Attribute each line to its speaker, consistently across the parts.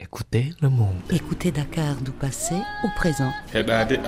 Speaker 1: Écoutez le monde.
Speaker 2: Écoutez Dakar du passé au présent. Écoutez.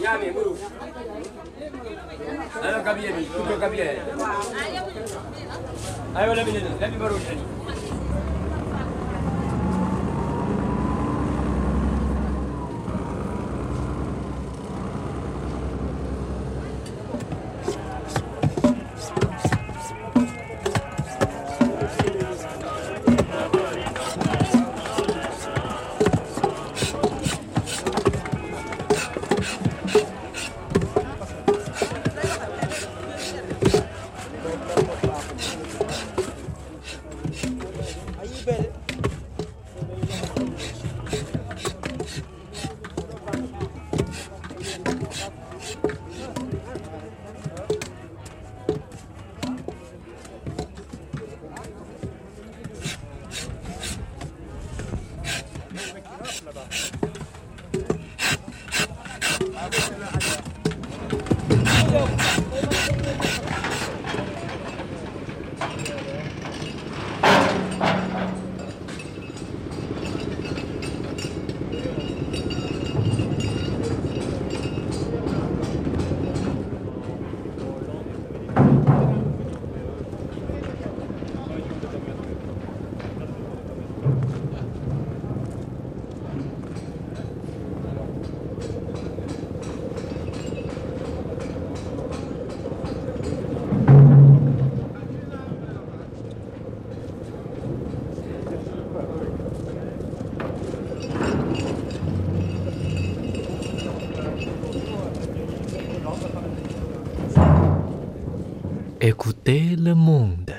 Speaker 1: يا مي مرو انا قبيه بي كنت قبيه ايوه لا
Speaker 3: Thank you. écouter le monde.